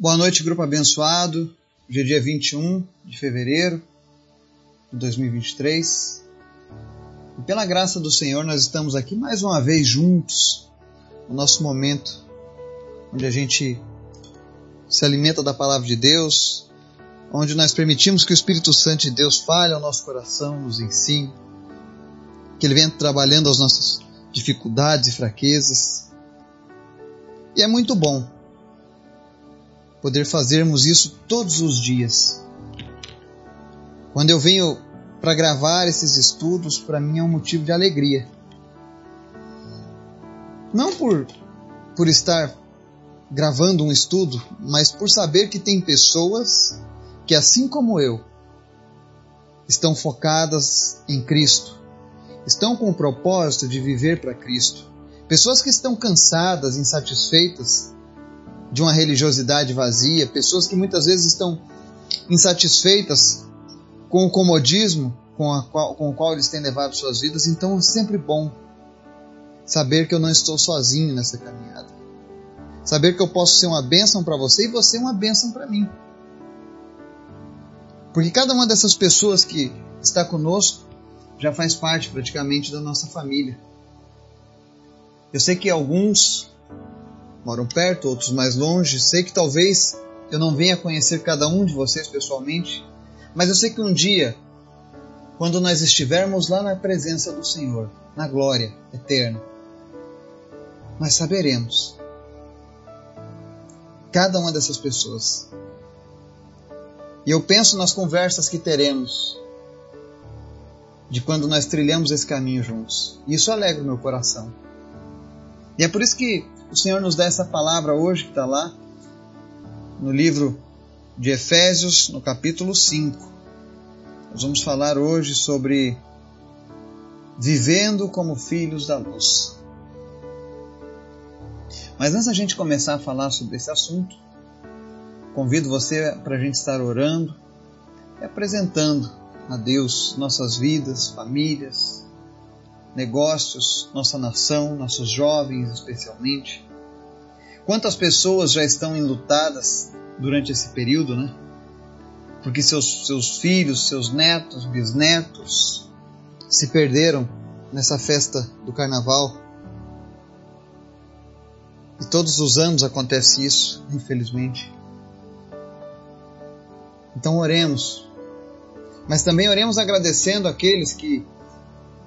Boa noite, grupo abençoado. Hoje é dia 21 de fevereiro de 2023. E pela graça do Senhor, nós estamos aqui mais uma vez juntos, no nosso momento onde a gente se alimenta da palavra de Deus, onde nós permitimos que o Espírito Santo de Deus fale ao nosso coração, nos ensine, que Ele venha trabalhando as nossas dificuldades e fraquezas. E é muito bom poder fazermos isso todos os dias. Quando eu venho para gravar esses estudos, para mim é um motivo de alegria. Não por, por estar gravando um estudo, mas por saber que tem pessoas que, assim como eu, estão focadas em Cristo, estão com o propósito de viver para Cristo. Pessoas que estão cansadas, insatisfeitas de uma religiosidade vazia, pessoas que muitas vezes estão insatisfeitas com o comodismo com, qual, com o qual eles têm levado suas vidas, então é sempre bom saber que eu não estou sozinho nessa caminhada. Saber que eu posso ser uma bênção para você e você uma bênção para mim. Porque cada uma dessas pessoas que está conosco já faz parte praticamente da nossa família. Eu sei que alguns moram perto, outros mais longe. Sei que talvez eu não venha conhecer cada um de vocês pessoalmente, mas eu sei que um dia, quando nós estivermos lá na presença do Senhor, na glória eterna, nós saberemos cada uma dessas pessoas. E eu penso nas conversas que teremos de quando nós trilhamos esse caminho juntos. Isso alegra o meu coração. E é por isso que o Senhor nos dá essa palavra hoje que está lá no livro de Efésios, no capítulo 5. Nós vamos falar hoje sobre vivendo como filhos da luz. Mas antes da gente começar a falar sobre esse assunto, convido você para a gente estar orando e apresentando a Deus nossas vidas, famílias, negócios, nossa nação, nossos jovens especialmente. Quantas pessoas já estão enlutadas durante esse período, né? Porque seus, seus filhos, seus netos, bisnetos se perderam nessa festa do carnaval. E todos os anos acontece isso, infelizmente. Então oremos. Mas também oremos agradecendo aqueles que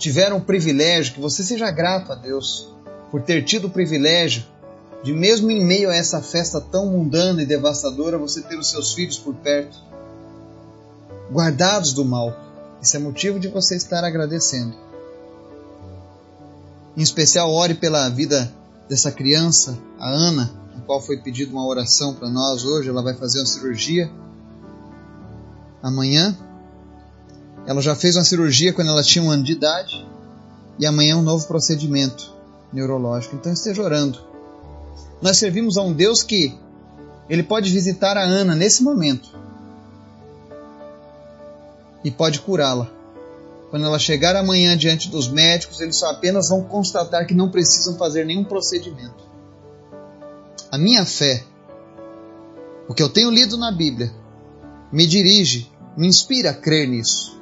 tiveram o privilégio, que você seja grato a Deus por ter tido o privilégio de, mesmo em meio a essa festa tão mundana e devastadora, você ter os seus filhos por perto, guardados do mal. Isso é motivo de você estar agradecendo. Em especial, ore pela vida dessa criança, a Ana, a qual foi pedido uma oração para nós hoje. Ela vai fazer uma cirurgia amanhã ela já fez uma cirurgia quando ela tinha um ano de idade e amanhã um novo procedimento neurológico. Então esteja orando. Nós servimos a um Deus que ele pode visitar a Ana nesse momento e pode curá-la. Quando ela chegar amanhã diante dos médicos, eles só apenas vão constatar que não precisam fazer nenhum procedimento. A minha fé, o que eu tenho lido na Bíblia, me dirige, me inspira a crer nisso.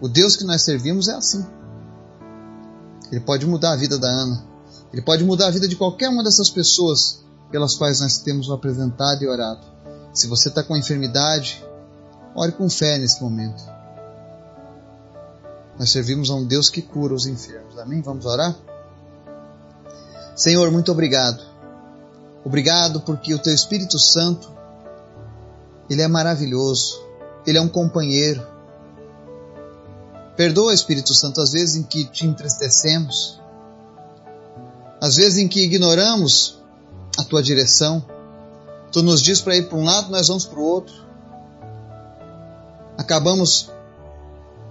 O Deus que nós servimos é assim. Ele pode mudar a vida da Ana. Ele pode mudar a vida de qualquer uma dessas pessoas pelas quais nós temos apresentado e orado. Se você está com enfermidade, ore com fé nesse momento. Nós servimos a um Deus que cura os enfermos. Amém? Vamos orar? Senhor, muito obrigado. Obrigado porque o Teu Espírito Santo, Ele é maravilhoso. Ele é um companheiro. Perdoa, Espírito Santo, as vezes em que te entristecemos, às vezes em que ignoramos a tua direção. Tu nos diz para ir para um lado, nós vamos para o outro. Acabamos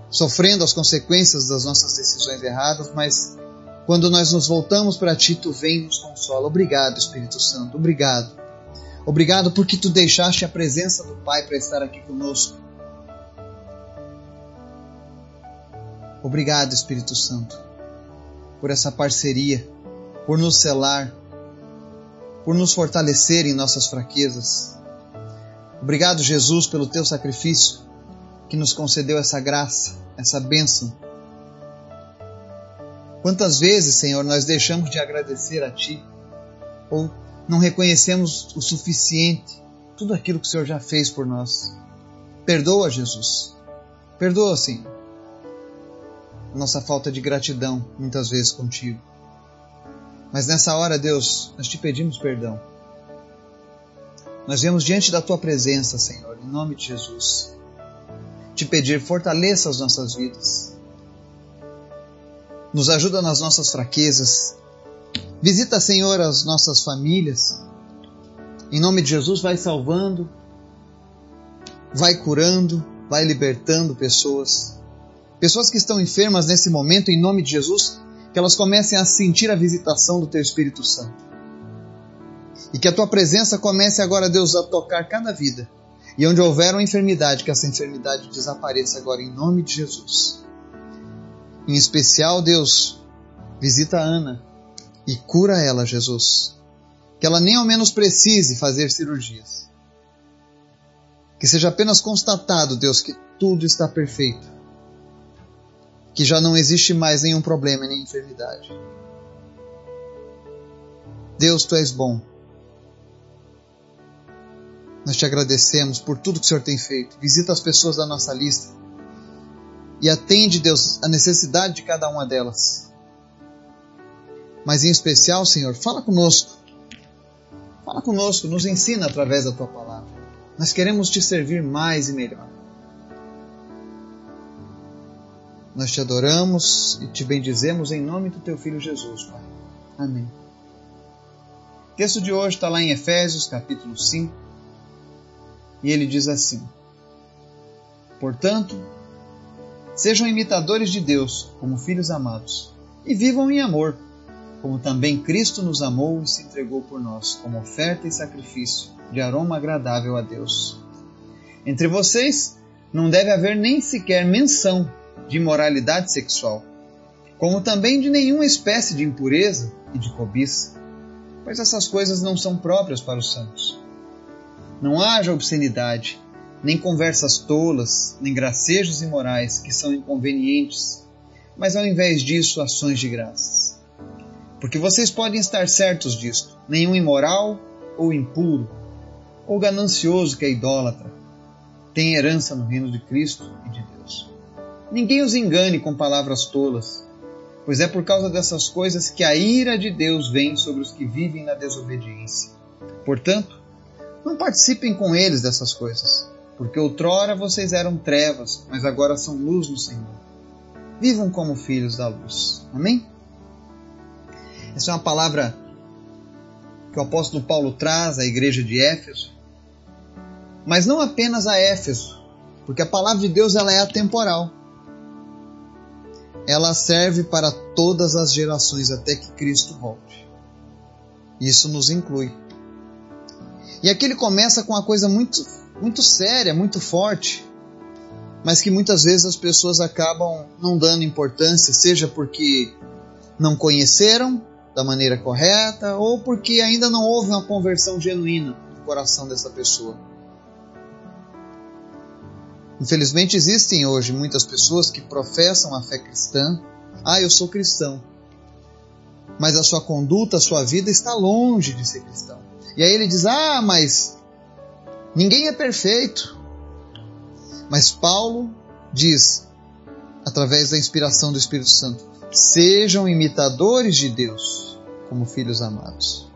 sofrendo as consequências das nossas decisões erradas, mas quando nós nos voltamos para ti, tu vem e nos consola. Obrigado, Espírito Santo, obrigado. Obrigado porque tu deixaste a presença do Pai para estar aqui conosco. Obrigado, Espírito Santo, por essa parceria, por nos selar, por nos fortalecer em nossas fraquezas. Obrigado, Jesus, pelo teu sacrifício que nos concedeu essa graça, essa bênção. Quantas vezes, Senhor, nós deixamos de agradecer a Ti ou não reconhecemos o suficiente tudo aquilo que o Senhor já fez por nós? Perdoa, Jesus. Perdoa, Senhor. Nossa falta de gratidão, muitas vezes contigo. Mas nessa hora, Deus, nós te pedimos perdão. Nós viemos diante da tua presença, Senhor, em nome de Jesus. Te pedir, fortaleça as nossas vidas. Nos ajuda nas nossas fraquezas. Visita, Senhor, as nossas famílias. Em nome de Jesus, vai salvando, vai curando, vai libertando pessoas. Pessoas que estão enfermas nesse momento, em nome de Jesus, que elas comecem a sentir a visitação do Teu Espírito Santo. E que a Tua presença comece agora, Deus, a tocar cada vida. E onde houver uma enfermidade, que essa enfermidade desapareça agora, em nome de Jesus. Em especial, Deus, visita a Ana e cura ela, Jesus. Que ela nem ao menos precise fazer cirurgias. Que seja apenas constatado, Deus, que tudo está perfeito que já não existe mais nenhum problema nem enfermidade. Deus, tu és bom. Nós te agradecemos por tudo que o Senhor tem feito. Visita as pessoas da nossa lista e atende, Deus, a necessidade de cada uma delas. Mas em especial, Senhor, fala conosco. Fala conosco, nos ensina através da tua palavra. Nós queremos te servir mais e melhor. Nós te adoramos e te bendizemos em nome do teu filho Jesus, Pai. Amém. O texto de hoje está lá em Efésios, capítulo 5, e ele diz assim: Portanto, sejam imitadores de Deus como filhos amados, e vivam em amor, como também Cristo nos amou e se entregou por nós, como oferta e sacrifício de aroma agradável a Deus. Entre vocês não deve haver nem sequer menção de imoralidade sexual, como também de nenhuma espécie de impureza e de cobiça, pois essas coisas não são próprias para os santos. Não haja obscenidade, nem conversas tolas, nem gracejos imorais que são inconvenientes, mas ao invés disso, ações de graças. Porque vocês podem estar certos disto: nenhum imoral ou impuro, ou ganancioso que é idólatra, tem herança no reino de Cristo e de. Ninguém os engane com palavras tolas, pois é por causa dessas coisas que a ira de Deus vem sobre os que vivem na desobediência. Portanto, não participem com eles dessas coisas, porque outrora vocês eram trevas, mas agora são luz no Senhor. Vivam como filhos da luz. Amém? Essa é uma palavra que o apóstolo Paulo traz à igreja de Éfeso, mas não apenas a Éfeso, porque a palavra de Deus ela é atemporal ela serve para todas as gerações até que Cristo volte. Isso nos inclui. E aqui ele começa com uma coisa muito, muito séria, muito forte, mas que muitas vezes as pessoas acabam não dando importância, seja porque não conheceram da maneira correta ou porque ainda não houve uma conversão genuína no coração dessa pessoa. Infelizmente existem hoje muitas pessoas que professam a fé cristã. Ah, eu sou cristão. Mas a sua conduta, a sua vida está longe de ser cristão. E aí ele diz: Ah, mas ninguém é perfeito. Mas Paulo diz, através da inspiração do Espírito Santo, sejam imitadores de Deus como filhos amados.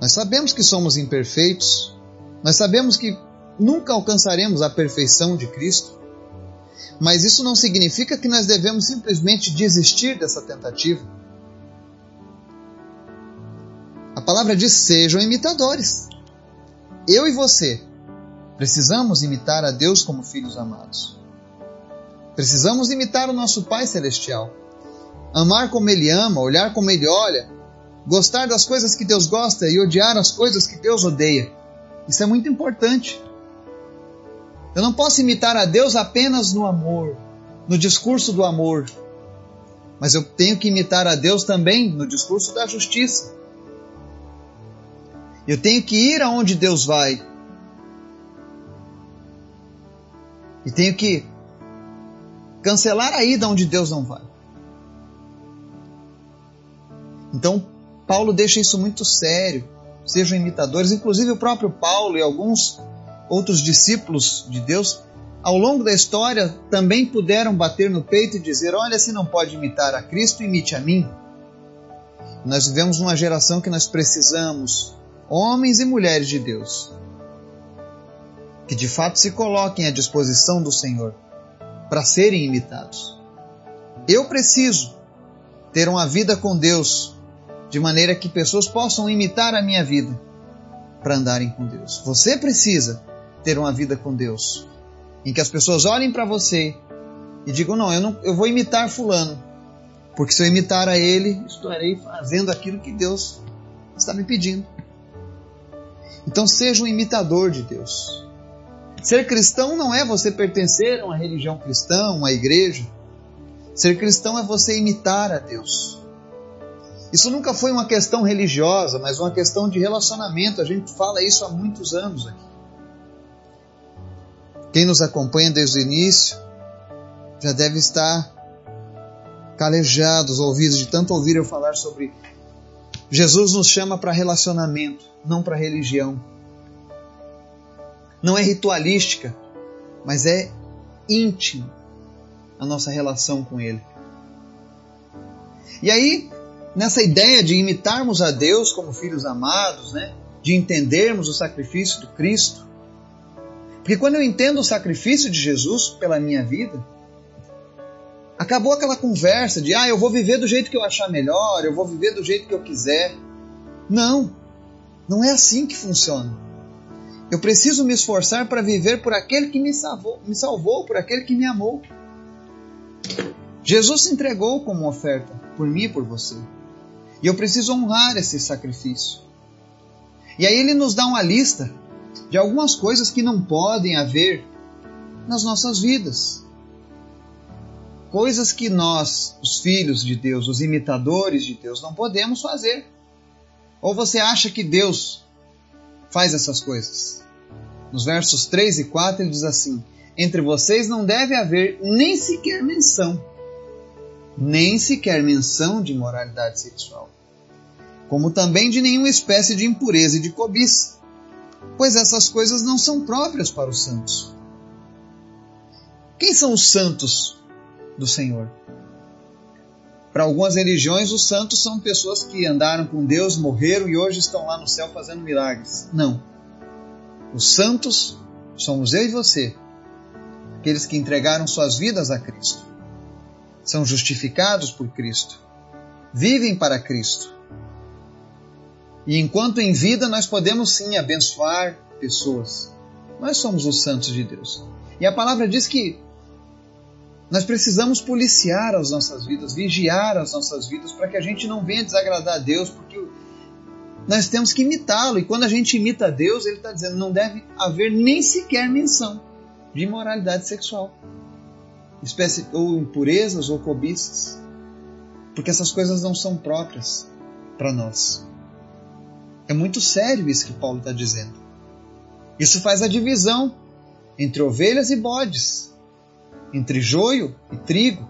Nós sabemos que somos imperfeitos, nós sabemos que nunca alcançaremos a perfeição de Cristo. Mas isso não significa que nós devemos simplesmente desistir dessa tentativa. A palavra diz: sejam imitadores. Eu e você precisamos imitar a Deus como filhos amados. Precisamos imitar o nosso Pai Celestial. Amar como Ele ama, olhar como Ele olha, gostar das coisas que Deus gosta e odiar as coisas que Deus odeia. Isso é muito importante. Eu não posso imitar a Deus apenas no amor, no discurso do amor, mas eu tenho que imitar a Deus também no discurso da justiça, Eu tenho que ir aonde Deus vai. E tenho que cancelar a ida onde Deus não vai. Então, Paulo deixa isso muito sério. Sejam imitadores, inclusive o próprio Paulo e alguns outros discípulos de Deus, ao longo da história, também puderam bater no peito e dizer: Olha, se não pode imitar a Cristo, imite a mim. Nós vivemos uma geração que nós precisamos, homens e mulheres de Deus, que de fato se coloquem à disposição do Senhor para serem imitados. Eu preciso ter uma vida com Deus de maneira que pessoas possam imitar a minha vida para andarem com Deus. Você precisa ter uma vida com Deus em que as pessoas olhem para você e digam: Não, eu, não, eu vou imitar Fulano, porque se eu imitar a ele, estarei fazendo aquilo que Deus está me pedindo. Então, seja um imitador de Deus. Ser cristão não é você pertencer a uma religião cristã, uma igreja. Ser cristão é você imitar a Deus. Isso nunca foi uma questão religiosa, mas uma questão de relacionamento. A gente fala isso há muitos anos aqui. Quem nos acompanha desde o início já deve estar calejado os ouvidos de tanto ouvir eu falar sobre Jesus nos chama para relacionamento, não para religião. Não é ritualística, mas é íntimo a nossa relação com Ele. E aí, nessa ideia de imitarmos a Deus como filhos amados, né? de entendermos o sacrifício do Cristo, porque quando eu entendo o sacrifício de Jesus pela minha vida, acabou aquela conversa de, ah, eu vou viver do jeito que eu achar melhor, eu vou viver do jeito que eu quiser. Não, não é assim que funciona. Eu preciso me esforçar para viver por aquele que me salvou, me salvou, por aquele que me amou. Jesus se entregou como oferta por mim e por você. E eu preciso honrar esse sacrifício. E aí ele nos dá uma lista de algumas coisas que não podem haver nas nossas vidas. Coisas que nós, os filhos de Deus, os imitadores de Deus, não podemos fazer. Ou você acha que Deus faz essas coisas? Nos versos 3 e 4 ele diz assim: Entre vocês não deve haver nem sequer menção, nem sequer menção de moralidade sexual, como também de nenhuma espécie de impureza e de cobiça pois essas coisas não são próprias para os santos. Quem são os santos do Senhor? Para algumas religiões, os santos são pessoas que andaram com Deus, morreram e hoje estão lá no céu fazendo milagres. Não. Os santos somos eu e você, aqueles que entregaram suas vidas a Cristo. São justificados por Cristo. Vivem para Cristo e enquanto em vida, nós podemos sim abençoar pessoas. Nós somos os santos de Deus. E a palavra diz que nós precisamos policiar as nossas vidas, vigiar as nossas vidas, para que a gente não venha desagradar a Deus, porque nós temos que imitá-lo. E quando a gente imita a Deus, ele está dizendo não deve haver nem sequer menção de imoralidade sexual, espécie ou impurezas ou cobiças, porque essas coisas não são próprias para nós. É muito sério isso que Paulo está dizendo. Isso faz a divisão entre ovelhas e bodes, entre joio e trigo.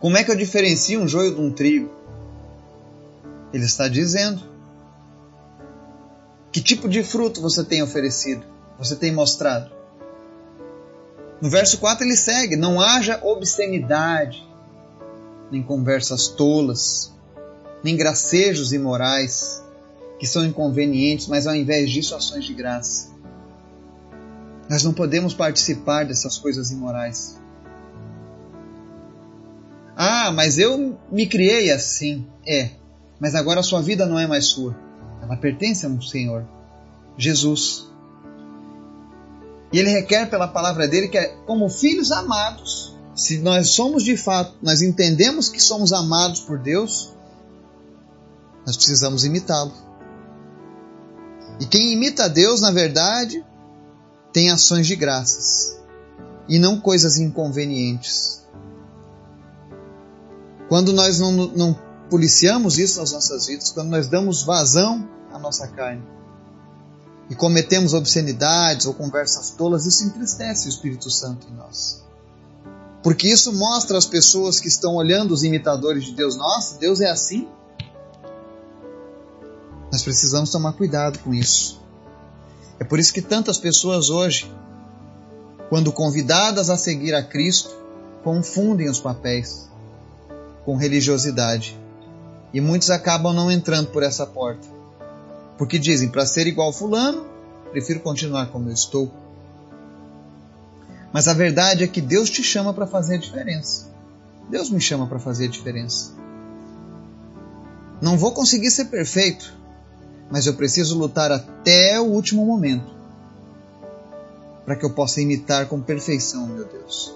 Como é que eu diferencio um joio de um trigo? Ele está dizendo. Que tipo de fruto você tem oferecido? Você tem mostrado? No verso 4 ele segue: Não haja obscenidade, nem conversas tolas, nem gracejos imorais, que são inconvenientes, mas ao invés disso, ações de graça. Nós não podemos participar dessas coisas imorais. Ah, mas eu me criei assim. É, mas agora a sua vida não é mais sua. Ela pertence a um Senhor, Jesus. E ele requer pela palavra dele que como filhos amados. Se nós somos de fato, nós entendemos que somos amados por Deus, nós precisamos imitá-lo. E quem imita a Deus, na verdade, tem ações de graças e não coisas inconvenientes. Quando nós não, não policiamos isso nas nossas vidas, quando nós damos vazão à nossa carne e cometemos obscenidades ou conversas tolas, isso entristece o Espírito Santo em nós. Porque isso mostra às pessoas que estão olhando os imitadores de Deus, nossa, Deus é assim? Nós precisamos tomar cuidado com isso. É por isso que tantas pessoas hoje, quando convidadas a seguir a Cristo, confundem os papéis com religiosidade. E muitos acabam não entrando por essa porta. Porque dizem, para ser igual fulano, prefiro continuar como eu estou. Mas a verdade é que Deus te chama para fazer a diferença. Deus me chama para fazer a diferença. Não vou conseguir ser perfeito, mas eu preciso lutar até o último momento para que eu possa imitar com perfeição, meu Deus.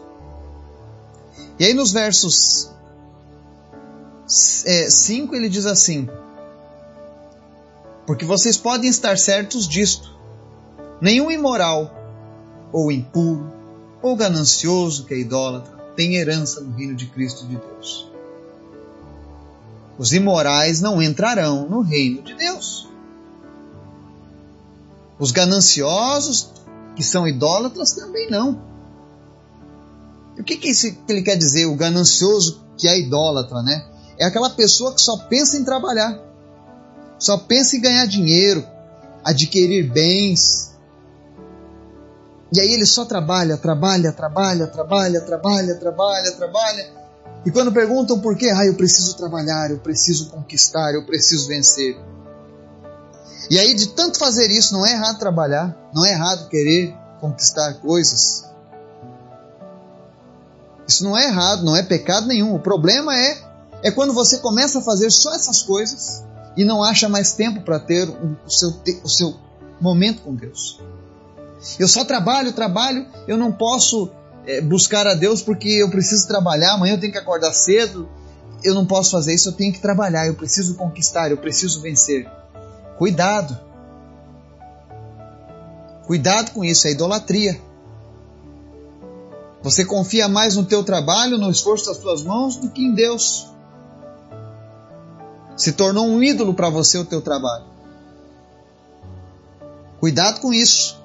E aí nos versos 5 é, ele diz assim: Porque vocês podem estar certos disto: nenhum imoral, ou impuro, ou ganancioso que é idólatra, tem herança no reino de Cristo de Deus. Os imorais não entrarão no reino de Deus. Os gananciosos, que são idólatras, também não. E o que, que, que ele quer dizer, o ganancioso que é idólatra, né? É aquela pessoa que só pensa em trabalhar, só pensa em ganhar dinheiro, adquirir bens. E aí ele só trabalha, trabalha, trabalha, trabalha, trabalha, trabalha, trabalha. E quando perguntam por quê, ah, eu preciso trabalhar, eu preciso conquistar, eu preciso vencer. E aí, de tanto fazer isso, não é errado trabalhar, não é errado querer conquistar coisas. Isso não é errado, não é pecado nenhum. O problema é é quando você começa a fazer só essas coisas e não acha mais tempo para ter o seu, o seu momento com Deus. Eu só trabalho, trabalho, eu não posso é, buscar a Deus porque eu preciso trabalhar, amanhã eu tenho que acordar cedo, eu não posso fazer isso, eu tenho que trabalhar, eu preciso conquistar, eu preciso vencer. Cuidado. Cuidado com isso, é idolatria. Você confia mais no teu trabalho, no esforço das tuas mãos, do que em Deus. Se tornou um ídolo para você o teu trabalho. Cuidado com isso.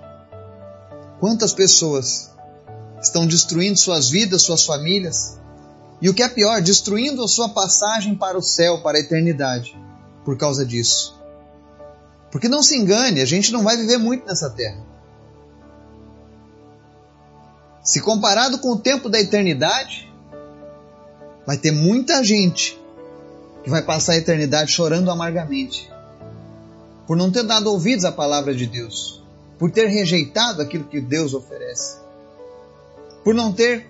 Quantas pessoas estão destruindo suas vidas, suas famílias, e o que é pior, destruindo a sua passagem para o céu, para a eternidade, por causa disso. Porque não se engane, a gente não vai viver muito nessa terra. Se comparado com o tempo da eternidade, vai ter muita gente que vai passar a eternidade chorando amargamente, por não ter dado ouvidos à palavra de Deus, por ter rejeitado aquilo que Deus oferece, por não ter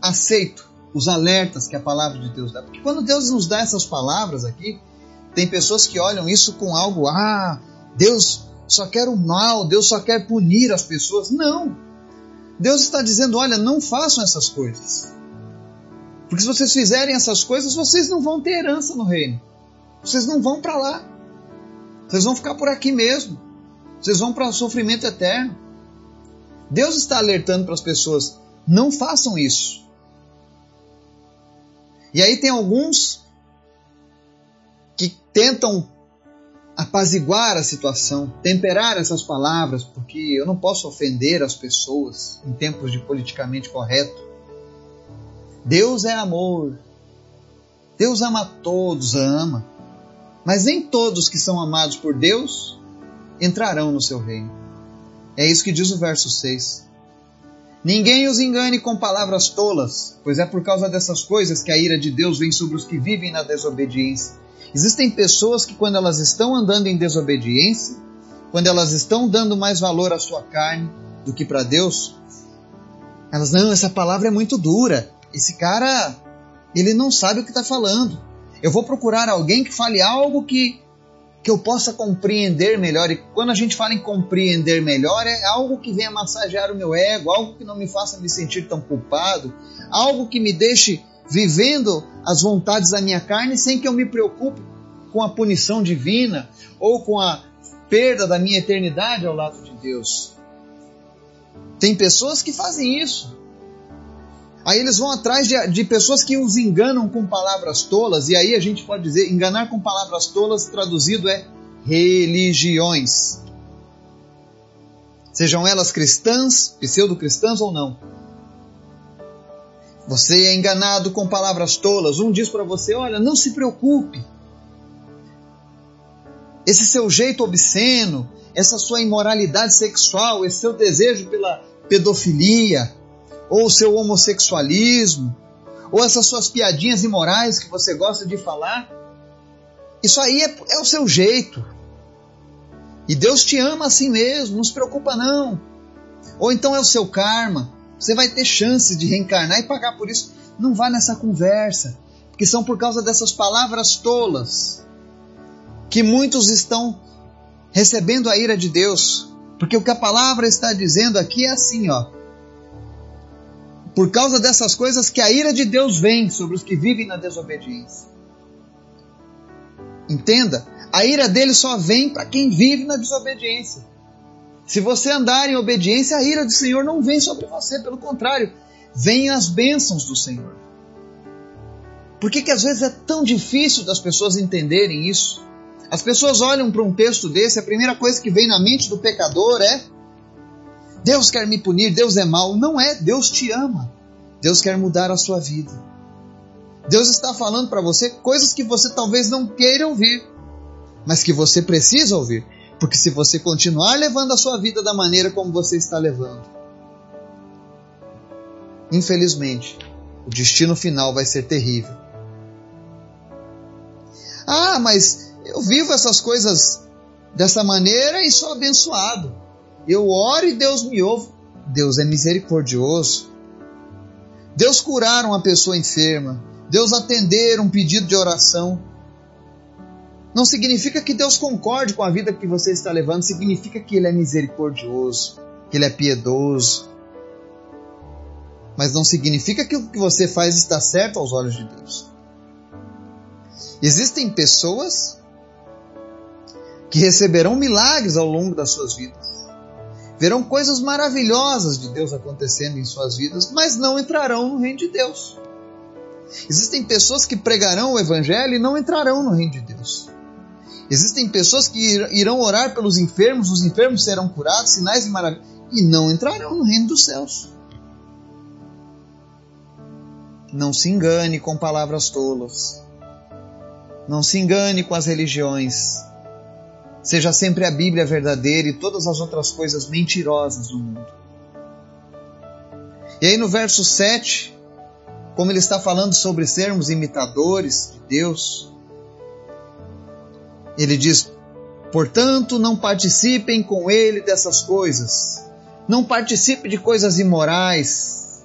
aceito os alertas que a palavra de Deus dá. Porque quando Deus nos dá essas palavras aqui, tem pessoas que olham isso com algo, ah, Deus só quer o mal, Deus só quer punir as pessoas. Não! Deus está dizendo: olha, não façam essas coisas. Porque se vocês fizerem essas coisas, vocês não vão ter herança no reino. Vocês não vão para lá. Vocês vão ficar por aqui mesmo. Vocês vão para o sofrimento eterno. Deus está alertando para as pessoas: não façam isso. E aí tem alguns que tentam apaziguar a situação, temperar essas palavras, porque eu não posso ofender as pessoas em tempos de politicamente correto. Deus é amor. Deus ama todos, ama. Mas nem todos que são amados por Deus entrarão no seu reino. É isso que diz o verso 6. Ninguém os engane com palavras tolas, pois é por causa dessas coisas que a ira de Deus vem sobre os que vivem na desobediência. Existem pessoas que, quando elas estão andando em desobediência, quando elas estão dando mais valor à sua carne do que para Deus, elas, não, essa palavra é muito dura, esse cara, ele não sabe o que está falando. Eu vou procurar alguém que fale algo que, que eu possa compreender melhor. E quando a gente fala em compreender melhor, é algo que venha massagear o meu ego, algo que não me faça me sentir tão culpado, algo que me deixe vivendo as vontades da minha carne sem que eu me preocupe com a punição divina ou com a perda da minha eternidade ao lado de Deus. Tem pessoas que fazem isso. Aí eles vão atrás de, de, pessoas que os enganam com palavras tolas, e aí a gente pode dizer: enganar com palavras tolas, traduzido é religiões. Sejam elas cristãs, pseudo-cristãs ou não. Você é enganado com palavras tolas. Um diz para você: olha, não se preocupe. Esse seu jeito obsceno, essa sua imoralidade sexual, esse seu desejo pela pedofilia, ou seu homossexualismo, ou essas suas piadinhas imorais que você gosta de falar, isso aí é, é o seu jeito. E Deus te ama assim mesmo, não se preocupa não. Ou então é o seu karma. Você vai ter chance de reencarnar e pagar por isso. Não vá nessa conversa, porque são por causa dessas palavras tolas que muitos estão recebendo a ira de Deus. Porque o que a palavra está dizendo aqui é assim, ó. Por causa dessas coisas que a ira de Deus vem sobre os que vivem na desobediência. Entenda, a ira dele só vem para quem vive na desobediência. Se você andar em obediência, a ira do Senhor não vem sobre você, pelo contrário, vem as bênçãos do Senhor. Por que, que às vezes é tão difícil das pessoas entenderem isso? As pessoas olham para um texto desse, a primeira coisa que vem na mente do pecador é: Deus quer me punir, Deus é mau. Não é, Deus te ama. Deus quer mudar a sua vida. Deus está falando para você coisas que você talvez não queira ouvir mas que você precisa ouvir. Porque se você continuar levando a sua vida da maneira como você está levando, infelizmente, o destino final vai ser terrível. Ah, mas eu vivo essas coisas dessa maneira e sou abençoado. Eu oro e Deus me ouve. Deus é misericordioso. Deus curar uma pessoa enferma. Deus atender um pedido de oração. Não significa que Deus concorde com a vida que você está levando, significa que Ele é misericordioso, que Ele é piedoso. Mas não significa que o que você faz está certo aos olhos de Deus. Existem pessoas que receberão milagres ao longo das suas vidas. Verão coisas maravilhosas de Deus acontecendo em suas vidas, mas não entrarão no reino de Deus. Existem pessoas que pregarão o Evangelho e não entrarão no reino de Deus. Existem pessoas que irão orar pelos enfermos, os enfermos serão curados, sinais e maravilhas, e não entrarão no reino dos céus. Não se engane com palavras tolas. Não se engane com as religiões. Seja sempre a Bíblia verdadeira e todas as outras coisas mentirosas do mundo. E aí no verso 7, como ele está falando sobre sermos imitadores de Deus, ele diz: Portanto, não participem com ele dessas coisas. Não participe de coisas imorais.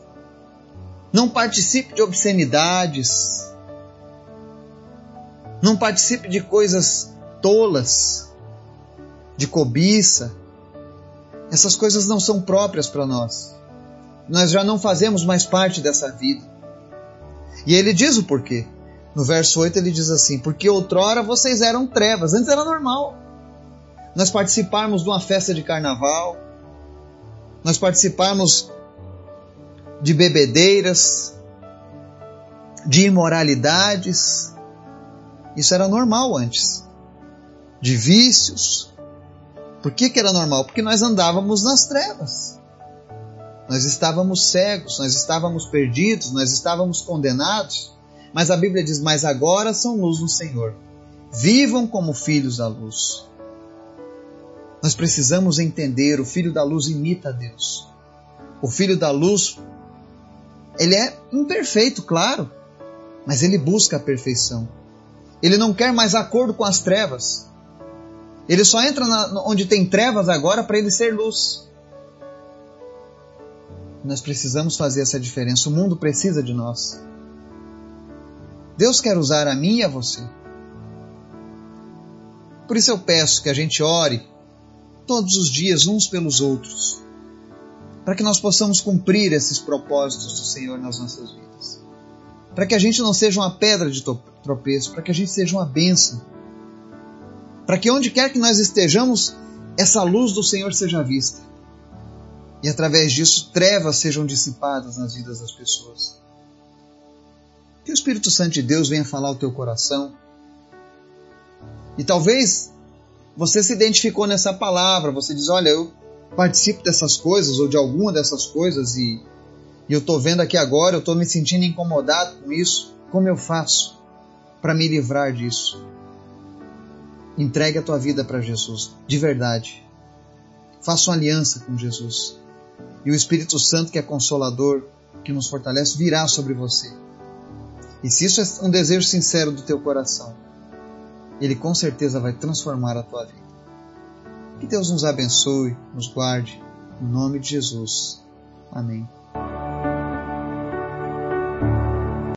Não participe de obscenidades. Não participe de coisas tolas, de cobiça. Essas coisas não são próprias para nós. Nós já não fazemos mais parte dessa vida. E ele diz o porquê. No verso 8 ele diz assim: Porque outrora vocês eram trevas, antes era normal. Nós participarmos de uma festa de carnaval, nós participarmos de bebedeiras, de imoralidades. Isso era normal antes. De vícios. Por que, que era normal? Porque nós andávamos nas trevas. Nós estávamos cegos, nós estávamos perdidos, nós estávamos condenados. Mas a Bíblia diz: Mas agora são luz no Senhor. Vivam como filhos da luz. Nós precisamos entender: o filho da luz imita a Deus. O filho da luz, ele é imperfeito, claro, mas ele busca a perfeição. Ele não quer mais acordo com as trevas. Ele só entra na, onde tem trevas agora para ele ser luz. Nós precisamos fazer essa diferença. O mundo precisa de nós. Deus quer usar a mim e a você. Por isso eu peço que a gente ore todos os dias uns pelos outros, para que nós possamos cumprir esses propósitos do Senhor nas nossas vidas. Para que a gente não seja uma pedra de tropeço, para que a gente seja uma bênção. Para que onde quer que nós estejamos, essa luz do Senhor seja vista. e através disso trevas sejam dissipadas nas vidas das pessoas. Que o Espírito Santo de Deus venha falar ao teu coração. E talvez você se identificou nessa palavra, você diz: Olha, eu participo dessas coisas ou de alguma dessas coisas e, e eu estou vendo aqui agora, eu estou me sentindo incomodado com isso. Como eu faço para me livrar disso? Entregue a tua vida para Jesus, de verdade. Faça uma aliança com Jesus. E o Espírito Santo, que é consolador, que nos fortalece, virá sobre você. E se isso é um desejo sincero do teu coração, ele com certeza vai transformar a tua vida. Que Deus nos abençoe, nos guarde, em nome de Jesus. Amém.